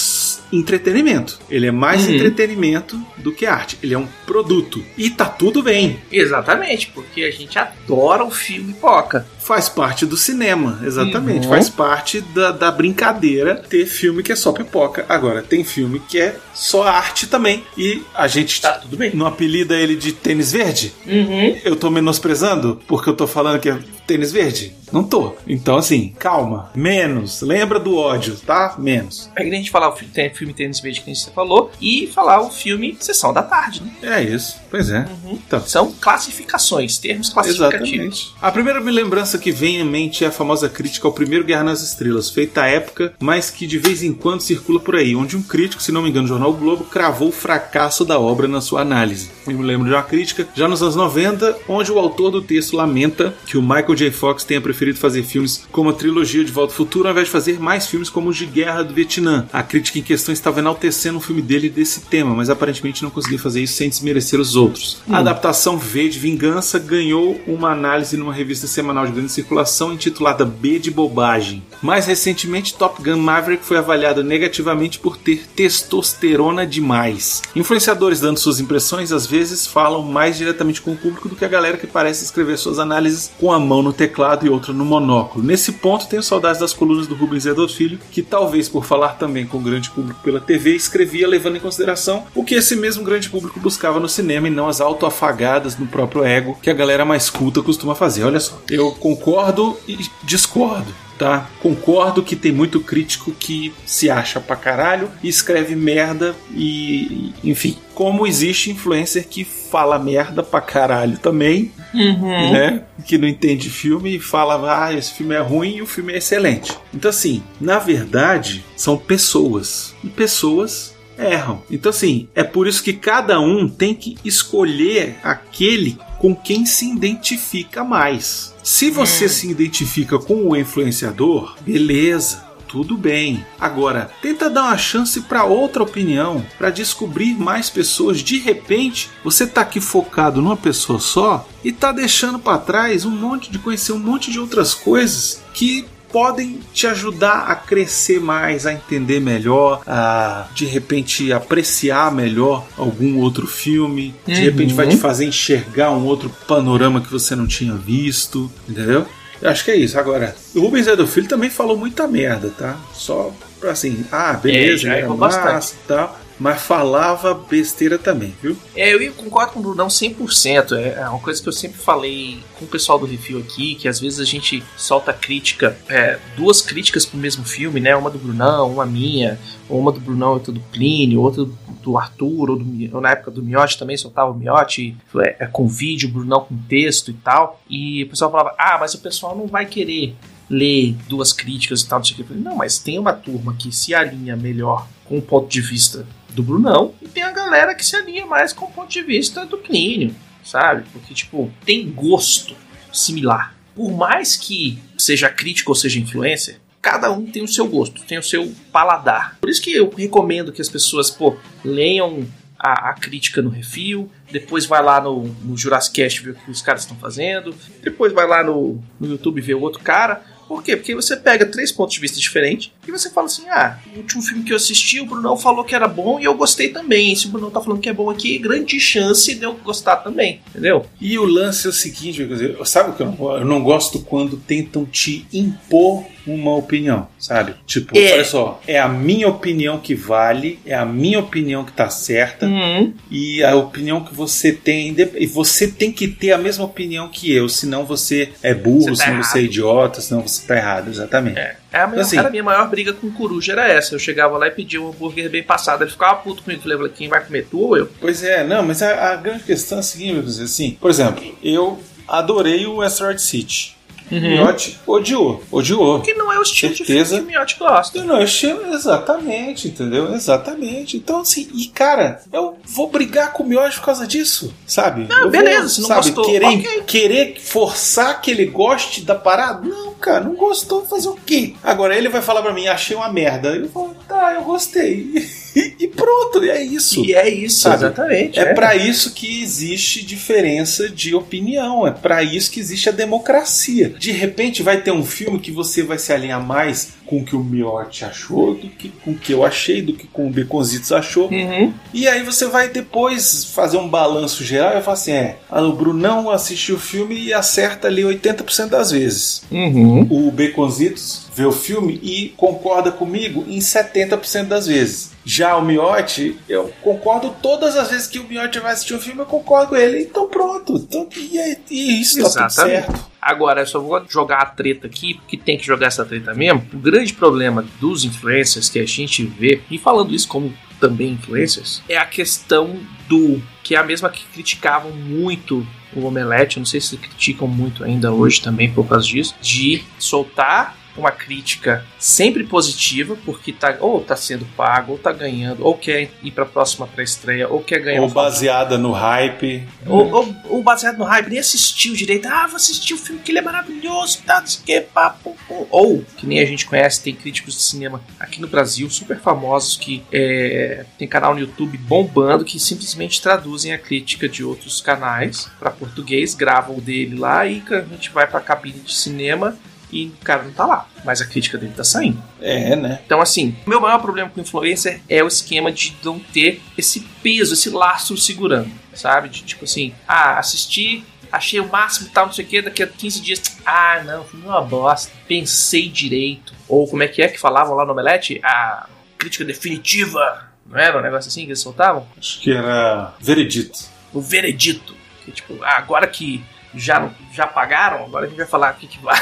Speaker 1: entretenimento. Ele é mais
Speaker 2: Uhum.
Speaker 1: entretenimento do que arte. Ele é um produto e tá tudo bem.
Speaker 2: Exatamente, porque a gente adora o filme Poca.
Speaker 1: Faz parte do cinema, exatamente.
Speaker 2: Uhum.
Speaker 1: Faz parte da, da brincadeira ter filme que é só pipoca. Agora, tem filme que é só arte também. E a gente
Speaker 2: Tá tudo bem.
Speaker 1: não apelida ele de tênis verde?
Speaker 2: Uhum.
Speaker 1: Eu tô menosprezando porque eu tô falando que é tênis verde? Não tô. Então, assim, calma. Menos. Lembra do ódio, tá? Menos.
Speaker 2: Aí a gente falar o filme, filme Tênis Verde que você falou e falar o filme Sessão da Tarde, né?
Speaker 1: É isso. Pois é. Então.
Speaker 2: São classificações, termos classificativos.
Speaker 1: Exatamente. A primeira lembrança que vem em mente é a famosa crítica ao primeiro Guerra nas Estrelas, feita à época, mas que de vez em quando circula por aí, onde um crítico, se não me engano, do jornal o Globo, cravou o fracasso da obra na sua análise. Eu me lembro de uma crítica já nos anos 90, onde o autor do texto lamenta que o Michael J. Fox tenha preferido fazer filmes como a trilogia de Volta ao Futuro, ao invés de fazer mais filmes como os de Guerra do Vietnã. A crítica em questão estava enaltecendo o filme dele desse tema, mas aparentemente não conseguia fazer isso sem desmerecer os outros. A adaptação V de Vingança ganhou uma análise numa revista semanal de grande circulação intitulada B de Bobagem. Mais recentemente, Top Gun Maverick foi avaliado negativamente por ter testosterona demais. Influenciadores dando suas impressões às vezes falam mais diretamente com o público do que a galera que parece escrever suas análises com a mão no teclado e outra no monóculo. Nesse ponto, tenho saudades das colunas do Rubens Edward Filho, que talvez por falar também com o grande público pela TV, escrevia levando em consideração o que esse mesmo grande público buscava no cinema e não as autoafagadas no próprio ego que a galera mais culta costuma fazer. Olha só, eu concordo e discordo. Tá? Concordo que tem muito crítico que se acha pra caralho e escreve merda e, enfim. Como existe influencer que fala merda pra caralho também,
Speaker 2: Uhum.
Speaker 1: né? Que não entende filme e fala, ah, esse filme é ruim e o filme é excelente. Então, assim, na verdade, são pessoas. E pessoas erram. Então, assim, é por isso que cada um tem que escolher aquele com quem se identifica mais. Se você se identifica com o influenciador, beleza. Tudo bem. Agora, tenta dar uma chance para outra opinião, para descobrir mais pessoas. De repente, você tá aqui focado numa pessoa só e tá deixando para trás um monte de conhecer um monte de outras coisas que podem te ajudar a crescer mais, a entender melhor, a de repente apreciar melhor algum outro filme, de
Speaker 2: Uhum.
Speaker 1: repente vai te fazer enxergar um outro panorama que você não tinha visto, entendeu? Eu acho que é isso. Agora, o Rubens Edo Filho também falou muita merda, tá? Só pra assim, ah, beleza,
Speaker 2: É, já errou
Speaker 1: massa e tal. Mas falava besteira também, viu?
Speaker 2: É, eu concordo com o Brunão 100%. É é uma coisa que eu sempre falei com o pessoal do review aqui, que às vezes a gente solta crítica, é, duas críticas pro mesmo filme, né? Uma do Brunão, uma minha, uma do Brunão e outra do Plínio, outra do Arthur, ou, do, ou na época do Miotti também soltava o Miotti é, é, com vídeo, o Brunão com texto e tal. E o pessoal falava, ah, mas o pessoal não vai querer ler duas críticas e tal, não sei o que. Eu falei, não, mas tem uma turma que se alinha melhor com o ponto de vista do Brunão e tem a galera que se alinha mais com o ponto de vista do Plínio, sabe? Porque, tipo, tem gosto similar. Por mais que seja crítico ou seja influencer, cada um tem o seu gosto, tem o seu paladar. Por isso que eu recomendo que as pessoas, pô, leiam a, a crítica no refil, depois vai lá no, no Jurassic Cast ver o que os caras estão fazendo, depois vai lá no, no YouTube ver o outro cara. Por quê? Porque você pega três pontos de vista diferentes e você fala assim: ah, o último filme que eu assisti, o Brunão falou que era bom e eu gostei também. Se o Brunão tá falando que é bom aqui, grande chance de eu gostar também, entendeu?
Speaker 1: E o lance é o seguinte, sabe o que eu não, eu não gosto quando tentam te impor uma opinião, sabe? Tipo,
Speaker 2: É.
Speaker 1: olha só, é a minha opinião que vale, é a minha opinião que tá certa
Speaker 2: Uhum.
Speaker 1: e a opinião que você tem, e você tem que ter a mesma opinião que eu, senão você é burro,
Speaker 2: Você tá
Speaker 1: senão você é
Speaker 2: errado.
Speaker 1: idiota, senão você tá errado, exatamente.
Speaker 2: É. É a minha,
Speaker 1: Assim.
Speaker 2: era a minha maior briga com o Coruja, era essa. Eu chegava lá e pedia um hambúrguer bem passado. Ele ficava puto comigo. Eu falei, quem vai comer tu ou eu?
Speaker 1: Pois é, não, mas a, a grande questão é a seguinte, assim, por exemplo, eu adorei o Asteroid City.
Speaker 2: Uhum.
Speaker 1: Miotti odiou, odiou.
Speaker 2: Que não é o estilo
Speaker 1: Certeza.
Speaker 2: de filme que o Miotti gosta.
Speaker 1: Eu não, eu chamo exatamente, entendeu? Exatamente. Então, assim, e cara, eu vou brigar com o Miotti por causa disso, sabe?
Speaker 2: Não,
Speaker 1: Eu
Speaker 2: beleza,
Speaker 1: vou,
Speaker 2: se não
Speaker 1: sabe,
Speaker 2: gostou,
Speaker 1: querer,
Speaker 2: ok.
Speaker 1: querer forçar que ele goste da parada? Não, cara, não gostou, fazer o quê? Agora ele vai falar pra mim, achei uma merda. Eu falo, tá, eu gostei. e pronto, é isso.
Speaker 2: E é isso,
Speaker 1: Sabe?
Speaker 2: exatamente.
Speaker 1: É pra isso que existe diferença de opinião, é pra isso que existe a democracia. De repente vai ter um filme que você vai se alinhar mais com o que o Miotti achou do que com o que eu achei, do que com o Beconzitos achou.
Speaker 2: Uhum.
Speaker 1: E aí você vai depois fazer um balanço geral e falar assim: é, ah, o Brunão assistiu o filme e acerta ali 80% das vezes.
Speaker 2: Uhum.
Speaker 1: O Beconzitos vê o filme e concorda comigo em 70% das vezes. Já o Miotti, eu concordo todas as vezes que o Miotti vai assistir um filme, eu concordo com ele. Então pronto. Então, e, é- e isso tá tudo
Speaker 2: Exatamente.
Speaker 1: certo.
Speaker 2: Agora, eu só vou jogar a treta aqui, porque tem que jogar essa treta mesmo. O grande problema dos influencers que a gente vê, e falando isso como também influencers, é a questão do. que é a mesma que criticavam muito o Omelete, eu não sei se criticam muito ainda hoje também por causa disso, de soltar uma crítica sempre positiva, porque tá ou tá sendo pago, ou tá ganhando, ou quer ir pra próxima pré-estreia, ou quer ganhar
Speaker 1: Ou
Speaker 2: um
Speaker 1: baseada no hype.
Speaker 2: ou, ou- ou baseado no hype, nem assistiu direito. Ah, vou assistir o filme que ele é maravilhoso, tá, que, papo. Ou, que nem a gente conhece, tem críticos de cinema aqui no Brasil, super famosos, que é, tem canal no YouTube bombando, que simplesmente traduzem a crítica de outros canais para português, gravam o dele lá e a gente vai pra cabine de cinema e o cara não tá lá. Mas a crítica dele tá saindo.
Speaker 1: É, né?
Speaker 2: Então, assim, o meu maior problema com influencer é o esquema de não ter esse peso, esse lastro segurando, sabe? De tipo assim, ah, assisti, achei o máximo e tal, não sei o que, daqui a 15 dias, ah, não, foi uma bosta, pensei direito. Ou como é que é que falavam lá no Omelete? A crítica definitiva, não era um negócio assim que eles soltavam?
Speaker 1: Acho que era veredito.
Speaker 2: O veredito. Que tipo, agora que já, já pagaram, agora a gente vai falar o que, que vai.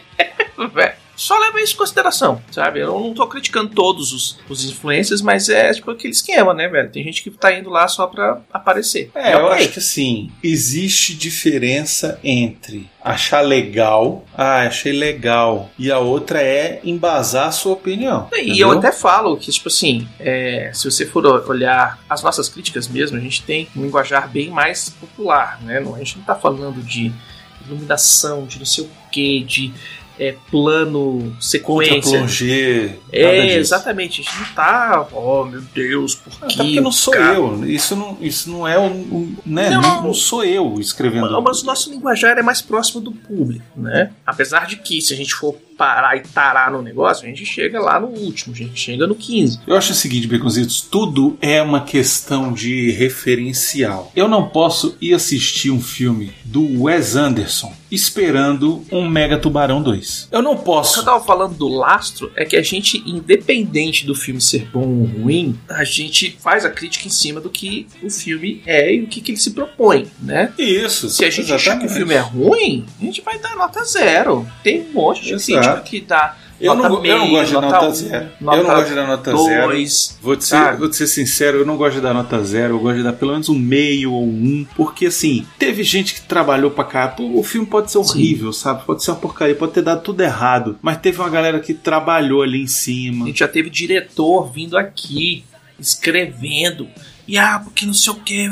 Speaker 2: Só leva isso em consideração, sabe? Eu não tô criticando todos os, os influencers, mas é tipo aquele esquema, né, velho? Tem gente que tá indo lá só pra aparecer.
Speaker 1: É, eu acho que assim, existe diferença entre achar legal, ah, achei legal, e a outra é embasar a sua opinião.
Speaker 2: E
Speaker 1: entendeu?
Speaker 2: eu até falo que, tipo assim, é, se você for olhar as nossas críticas mesmo, a gente tem um linguajar bem mais popular, né? A gente não tá falando de iluminação, de não sei o que, de é, plano, sequência.
Speaker 1: plongé,
Speaker 2: É, exatamente. A gente não tá, oh meu Deus, por
Speaker 1: Até
Speaker 2: que?
Speaker 1: porque não sou
Speaker 2: cara?
Speaker 1: eu. Isso não, isso não é o. o- né?
Speaker 2: Não.
Speaker 1: Não, não sou eu escrevendo.
Speaker 2: Mas mas o nosso linguajar é mais próximo do público, né? Apesar de que, se a gente for parar e tarar no negócio, a gente chega lá no último, a gente chega no 15.
Speaker 1: Eu acho o seguinte, Baconzitos, tudo é uma questão de referencial. Eu não posso ir assistir um filme do Wes Anderson esperando um Mega Tubarão 2. Eu não
Speaker 2: O que eu
Speaker 1: posso.
Speaker 2: tava falando do lastro é que a gente, independente do filme ser bom ou ruim, a gente faz a crítica em cima do que o filme é e o que, que ele se propõe, né?
Speaker 1: Isso.
Speaker 2: Se a gente achar que o
Speaker 1: exatamente.
Speaker 2: filme é ruim, a gente vai dar nota zero. Tem um monte de
Speaker 1: Exato.
Speaker 2: Crítica que dá
Speaker 1: Eu
Speaker 2: nota
Speaker 1: não, go- eu não
Speaker 2: meio,
Speaker 1: gosto de
Speaker 2: nota
Speaker 1: nota zero.
Speaker 2: nota
Speaker 1: eu não gosto de dar nota zero.
Speaker 2: dois.
Speaker 1: Vou te, ser, vou te ser sincero, eu não gosto de dar nota zero, eu gosto de dar pelo menos um meio ou um, porque assim, teve gente que trabalhou pra cá. O filme pode ser horrível, sabe? Pode ser uma porcaria, pode ter dado tudo errado, mas teve uma galera que trabalhou ali em
Speaker 2: A
Speaker 1: cima.
Speaker 2: gente já teve diretor vindo aqui, escrevendo. E ah, porque não sei o que,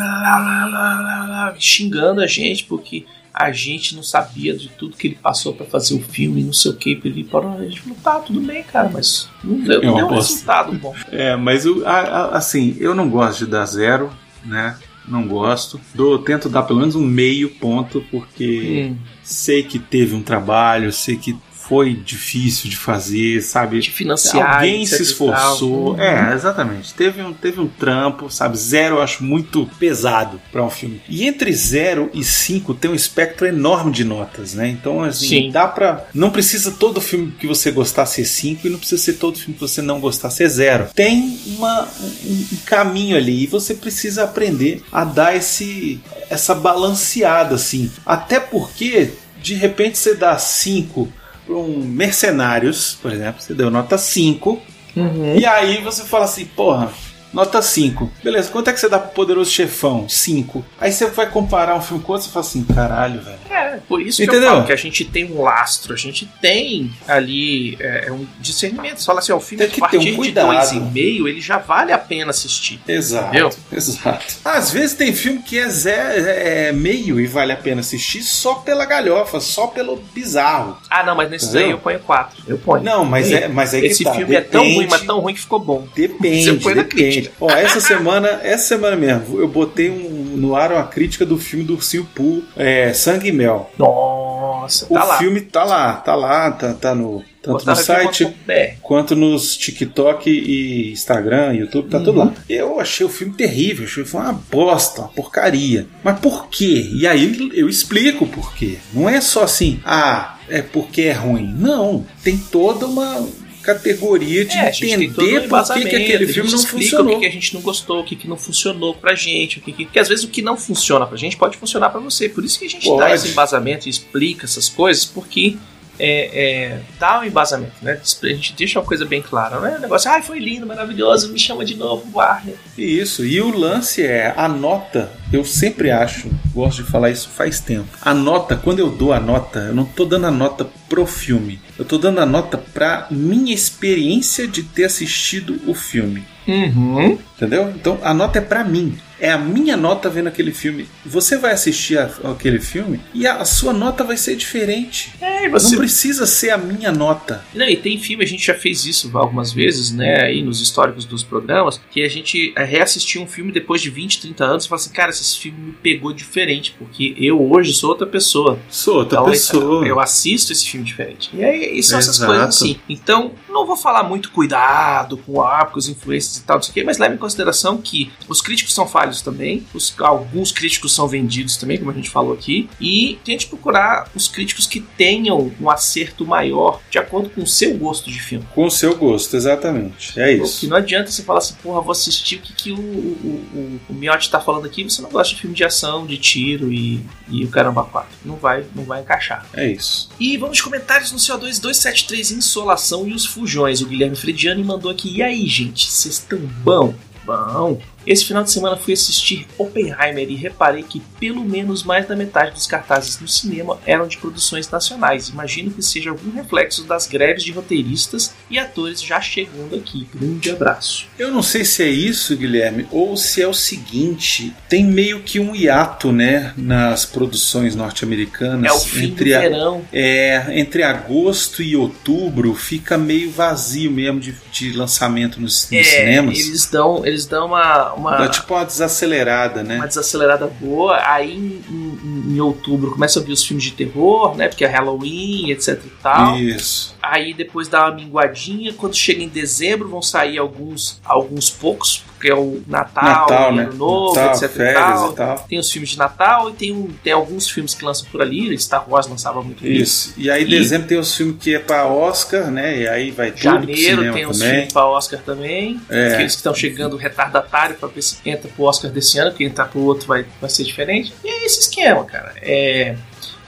Speaker 2: xingando a gente, porque a gente não sabia de tudo que ele passou pra fazer o filme, não sei o que, ele parou. A gente falou, tá, tudo bem, cara, mas não deu,
Speaker 1: É
Speaker 2: não
Speaker 1: uma
Speaker 2: deu um resultado bom.
Speaker 1: É, mas a- assim, eu não gosto de dar zero, né? Não gosto. Dou, tento dar pelo menos um meio ponto, porque
Speaker 2: Hum,
Speaker 1: sei que teve um trabalho, sei que foi difícil de fazer, sabe?
Speaker 2: de financiar.
Speaker 1: Alguém se esforçou.
Speaker 2: tal.
Speaker 1: É, exatamente. Teve um, teve um trampo, sabe? Zero eu acho muito pesado para um filme. E entre zero e cinco tem um espectro enorme de notas, né? Então, assim,
Speaker 2: Sim.
Speaker 1: dá pra. Não precisa todo filme que você gostar ser cinco e não precisa ser todo filme que você não gostar ser zero. Tem uma, um, um caminho ali e você precisa aprender a dar esse, essa balanceada, assim. Até porque, de repente, você dá cinco para um Mercenários, por exemplo, você deu nota 5,
Speaker 2: Uhum.
Speaker 1: e aí você fala assim, porra, nota 5. Beleza, quanto é que você dá pro Poderoso Chefão? 5. Aí você vai comparar um filme com outro e fala assim, caralho, velho.
Speaker 2: É, por isso que
Speaker 1: Entendeu?
Speaker 2: eu falo que a gente tem um lastro, a gente tem ali é, um discernimento. Você fala assim, ó, o filme
Speaker 1: Tem que
Speaker 2: a
Speaker 1: ter um
Speaker 2: partir de
Speaker 1: cuidado.
Speaker 2: dois e meio, ele já vale a pena assistir.
Speaker 1: Exato,
Speaker 2: Entendeu?
Speaker 1: exato. Às vezes tem filme que é, zé, é meio e vale a pena assistir só pela galhofa, só pelo bizarro.
Speaker 2: Ah, não, mas nesse
Speaker 1: Entendeu?
Speaker 2: daí eu ponho quatro. Eu ponho.
Speaker 1: Não, mas é, mas é que
Speaker 2: Esse
Speaker 1: tá,
Speaker 2: filme é tão ruim,
Speaker 1: depende-
Speaker 2: mas tão ruim que ficou bom.
Speaker 1: Depende,
Speaker 2: Você põe na
Speaker 1: depende.
Speaker 2: crítica.
Speaker 1: Ó, essa semana, essa semana mesmo, eu botei um, no ar uma crítica do filme do Ursinho Poo, é, Sangue e Mel.
Speaker 2: Nossa,
Speaker 1: O
Speaker 2: tá lá.
Speaker 1: filme tá lá, tá lá, tá, tá no tanto
Speaker 2: Botaram
Speaker 1: no site
Speaker 2: BR.
Speaker 1: quanto nos TikTok e Instagram, YouTube, tá tudo
Speaker 2: Uhum.
Speaker 1: lá. Eu achei o filme terrível, achei foi uma bosta, uma porcaria. Mas por quê? E aí eu explico por quê. Não é só assim, ah, é porque é ruim. Não, tem toda uma categoria de
Speaker 2: É, todo um
Speaker 1: entender por que, que aquele filme não funcionou.
Speaker 2: o que, que a gente não gostou, o que, que não funcionou pra gente, o que, que... Porque às vezes o que não funciona pra gente pode funcionar pra você. Por isso que a gente dá
Speaker 1: Pode.
Speaker 2: esse embasamento e explica essas coisas, porque é, é, dá um embasamento, né? A gente deixa uma coisa bem clara. Não é um negócio, ai, foi lindo, maravilhoso, me chama de novo, Warner.
Speaker 1: Isso, e o lance é a nota, eu sempre acho, gosto de falar isso faz tempo. A nota, quando eu dou a nota, eu não tô dando a nota pro filme. Eu tô dando a nota pra minha experiência de ter assistido o filme.
Speaker 2: Uhum.
Speaker 1: Entendeu? Então a nota é pra mim. É a minha nota vendo aquele filme. Você vai assistir a- aquele filme e a, a sua nota vai ser diferente.
Speaker 2: É, você
Speaker 1: Não precisa ser a minha nota.
Speaker 2: Não, e tem filme, a gente já fez isso algumas vezes, né, aí nos históricos dos programas, que a gente é, reassistiu um filme depois de 20, 30 anos e fala assim, cara, esse filme me pegou diferente, porque eu hoje sou outra pessoa.
Speaker 1: Sou outra
Speaker 2: Então,
Speaker 1: pessoa.
Speaker 2: eu assisto esse filme diferente. E aí, e são essas
Speaker 1: Exato.
Speaker 2: coisas assim. Então, Não vou falar muito cuidado com árvores, influências e tal, não sei o quê, mas leve em consideração que os críticos são falhos também, os- alguns críticos são vendidos também, como a gente falou aqui, e tente procurar os críticos que tenham um acerto maior de acordo com o seu gosto de filme.
Speaker 1: Com o seu gosto, exatamente. É
Speaker 2: Porque
Speaker 1: isso.
Speaker 2: não adianta você falar assim, porra, vou assistir o que, que o, o, o, o Miotti tá falando aqui, você não gosta de filme de ação, de tiro e, e o caramba 4. Não vai, não vai encaixar.
Speaker 1: É isso.
Speaker 2: E vamos de comentários no CO2 273 Insolação e os Fujões. O Guilherme Frediani mandou aqui. E aí, gente, vocês estão bom? Bom. Esse final de semana fui assistir Oppenheimer e reparei que pelo menos mais da metade dos cartazes no cinema eram de produções nacionais. Imagino que seja algum reflexo das greves de roteiristas e atores já chegando aqui. Grande abraço.
Speaker 1: Eu não sei se é isso, Guilherme, ou se é o seguinte: tem meio que um hiato, né, nas produções norte-americanas
Speaker 2: É o fim
Speaker 1: entre
Speaker 2: do
Speaker 1: a-
Speaker 2: verão.
Speaker 1: É, entre agosto e outubro fica meio vazio mesmo de, de lançamento nos, nos
Speaker 2: É,
Speaker 1: cinemas.
Speaker 2: eles dão, eles dão uma, uma,
Speaker 1: Dá tipo uma desacelerada, né?
Speaker 2: uma desacelerada boa. Aí em, em- em outubro começa a vir os filmes de terror, né? Porque é Halloween, etc e tal.
Speaker 1: Isso.
Speaker 2: Aí depois dá uma minguadinha. Quando chega em dezembro vão sair alguns, alguns poucos, porque é o Natal,
Speaker 1: Natal,
Speaker 2: e
Speaker 1: né?
Speaker 2: Ano Novo,
Speaker 1: Natal,
Speaker 2: etc e
Speaker 1: férias
Speaker 2: tal.
Speaker 1: e tal.
Speaker 2: Tem os filmes de Natal e tem, um, tem alguns filmes que lançam por ali. Star Wars lançava muito
Speaker 1: Isso. E aí,
Speaker 2: E-
Speaker 1: dezembro tem os filmes que é pra Oscar, né? E aí vai tudo
Speaker 2: Janeiro tem os
Speaker 1: também.
Speaker 2: filmes pra Oscar também.
Speaker 1: É.
Speaker 2: Aqueles que estão chegando retardatário pra ver se entra pro Oscar desse ano, que entrar pro outro vai, vai ser diferente. E é esse esquema, cara. É,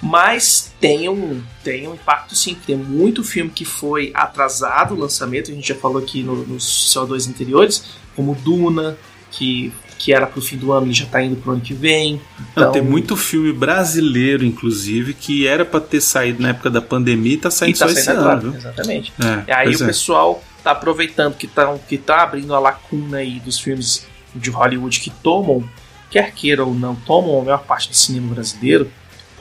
Speaker 2: mas tem um, tem um impacto sim. Tem muito filme que foi atrasado o lançamento. A gente já falou aqui no- nos CO2 anteriores, como Duna, que, que era pro fim do ano e já tá indo pro ano que vem.
Speaker 1: Não,
Speaker 2: Então,
Speaker 1: tem muito filme brasileiro, inclusive, que era pra ter saído na época da pandemia e tá
Speaker 2: e
Speaker 1: saindo
Speaker 2: tá
Speaker 1: só esse
Speaker 2: saindo
Speaker 1: ano,
Speaker 2: agora,
Speaker 1: viu?
Speaker 2: exatamente.
Speaker 1: É,
Speaker 2: E aí o
Speaker 1: é.
Speaker 2: pessoal tá aproveitando que tá, que tá abrindo a lacuna aí dos filmes de Hollywood que tomam, quer queira ou não, tomam a maior parte do cinema brasileiro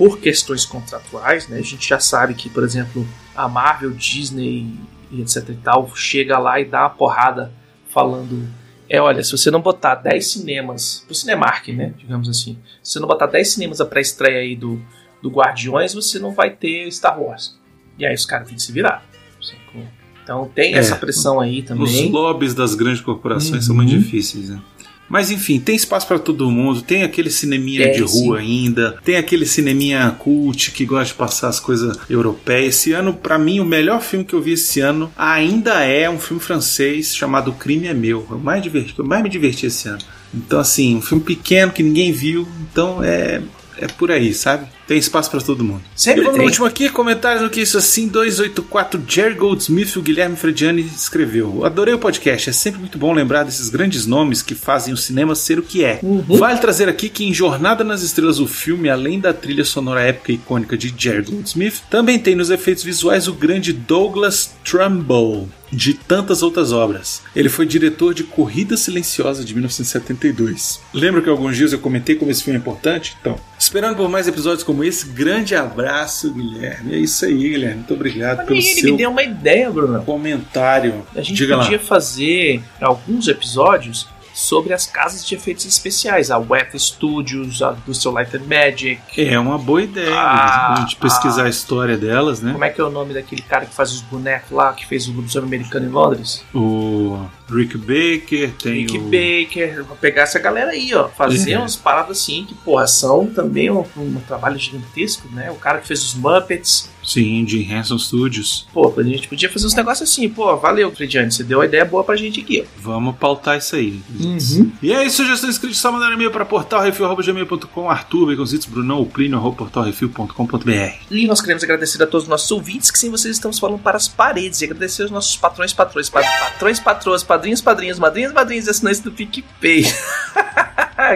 Speaker 2: por questões contratuais, né? A gente já sabe que, por exemplo, a Marvel, Disney e etc e tal chega lá e dá uma porrada falando é, olha, se você não botar 10 cinemas, pro Cinemark, né, digamos assim, se você não botar 10 cinemas a pré-estreia aí do, do Guardiões, você não vai ter Star Wars. E aí os caras têm que se virar. sacou? Então tem
Speaker 1: É,
Speaker 2: essa pressão aí
Speaker 1: Os
Speaker 2: também.
Speaker 1: lobbies das grandes corporações são
Speaker 2: Uhum.
Speaker 1: muito difíceis, né? Mas enfim, tem espaço pra todo mundo, tem aquele cineminha
Speaker 2: Tem,
Speaker 1: de
Speaker 2: sim.
Speaker 1: rua ainda, tem aquele cineminha cult que gosta de passar as coisas europeias. Esse ano, pra mim, o melhor filme que eu vi esse ano ainda é um filme francês chamado Crime é Meu. É o mais divertido, eu mais me diverti esse ano. Então, assim, um filme pequeno que ninguém viu, então é, é por aí, sabe? Tem espaço pra todo mundo.
Speaker 2: Sempre
Speaker 1: e vamos
Speaker 2: tem.
Speaker 1: no último aqui, comentários no que isso assim, 284 Jerry Goldsmith, o Guilherme Frediani escreveu. Adorei o podcast, é sempre muito bom lembrar desses grandes nomes que fazem o cinema ser o que é. Vale trazer aqui que em Jornada nas Estrelas, o filme, além da trilha sonora épica e icônica de Jerry Goldsmith, também tem nos efeitos visuais o grande Douglas Trumbull, de tantas outras obras. Ele foi diretor de Corrida Silenciosa de 1972. Lembra que alguns dias eu comentei como esse filme é importante? Então, esperando por mais episódios como esse, grande abraço, Guilherme. É isso aí, Guilherme. Muito obrigado pelo
Speaker 2: ele
Speaker 1: seu
Speaker 2: me deu uma ideia, Bruno.
Speaker 1: comentário.
Speaker 2: A gente
Speaker 1: Diga
Speaker 2: podia
Speaker 1: lá.
Speaker 2: fazer alguns episódios sobre as casas de efeitos especiais, a Weta Studios, a Industrial Light and Magic.
Speaker 1: É uma boa ideia,
Speaker 2: Ah,
Speaker 1: a gente pesquisar a história delas, né?
Speaker 2: Como é que é o nome daquele cara que faz os bonecos lá, que fez o lobisomem americano em Londres?
Speaker 1: O Rick Baker, tem
Speaker 2: Rick
Speaker 1: o...
Speaker 2: Baker, vou pegar essa galera aí, ó. Fazer
Speaker 1: É.
Speaker 2: umas paradas assim, que, porra, são também um, um trabalho gigantesco, né? O cara que fez os Muppets.
Speaker 1: Sim, de Hanson Studios.
Speaker 2: Pô, a gente podia fazer uns negócios assim, pô, valeu, Frediane, você deu uma ideia boa pra gente aqui, ó.
Speaker 1: Vamos pautar isso aí.
Speaker 2: Uhum.
Speaker 1: E aí, sugestões escritas, só mandar e-mail para portalrefil.gmail.com, Arthur, Baconzitos, Brunão, Plínio, portalrefil.com.br.
Speaker 2: E nós queremos agradecer a todos os nossos ouvintes, que sem vocês estamos falando para as paredes. E agradecer aos nossos patrões, patrões, pa- patrões, patroas, padrinhos, padrinhos, madrinhas, madrinhas e assinantes do PicPay.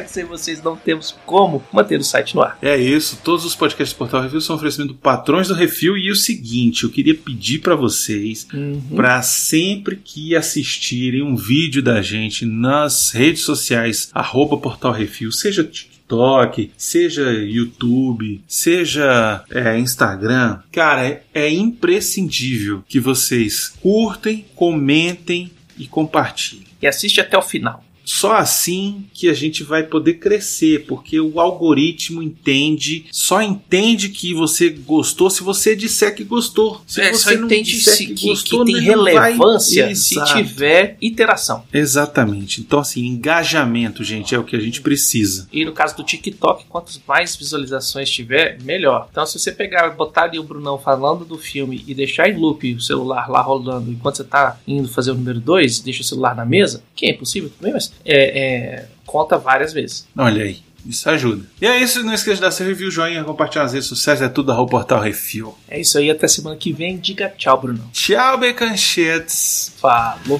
Speaker 2: que sem vocês não temos como manter o site no ar.
Speaker 1: É isso, todos os podcasts do Portal Refil são oferecimento Patrões do Refil. E o seguinte, eu queria pedir para vocês para sempre que assistirem um vídeo da gente nas redes sociais, arroba Portal Refil, seja TikTok, seja YouTube, seja é, Instagram, cara, é, é imprescindível que vocês curtem, comentem e compartilhem.
Speaker 2: E assiste até o final.
Speaker 1: Só assim que a gente vai poder crescer, porque o algoritmo entende, só entende que você gostou se você disser que gostou. Se
Speaker 2: É,
Speaker 1: você
Speaker 2: só entende
Speaker 1: disser
Speaker 2: se, que,
Speaker 1: gostou,
Speaker 2: que tem
Speaker 1: não vai-
Speaker 2: relevância se tiver interação.
Speaker 1: Exatamente. Então, assim, engajamento, gente, é o que a gente precisa.
Speaker 2: E no caso do TikTok, quantas mais visualizações tiver, melhor. Então, se você pegar, botar ali o Brunão falando do filme e deixar em loop o celular lá rolando enquanto você tá indo fazer o número 2, deixa o celular na mesa, que é impossível também, mas é, é, conta várias vezes.
Speaker 1: Olha aí. Isso ajuda. E é isso, não esqueça de dar seu review, joinha, compartilhar nas redes sociais, é tudo arroba portal Refil.
Speaker 2: É isso aí, até semana que vem. Diga tchau, Brunão.
Speaker 1: Tchau, Becanchetes!
Speaker 2: Falou.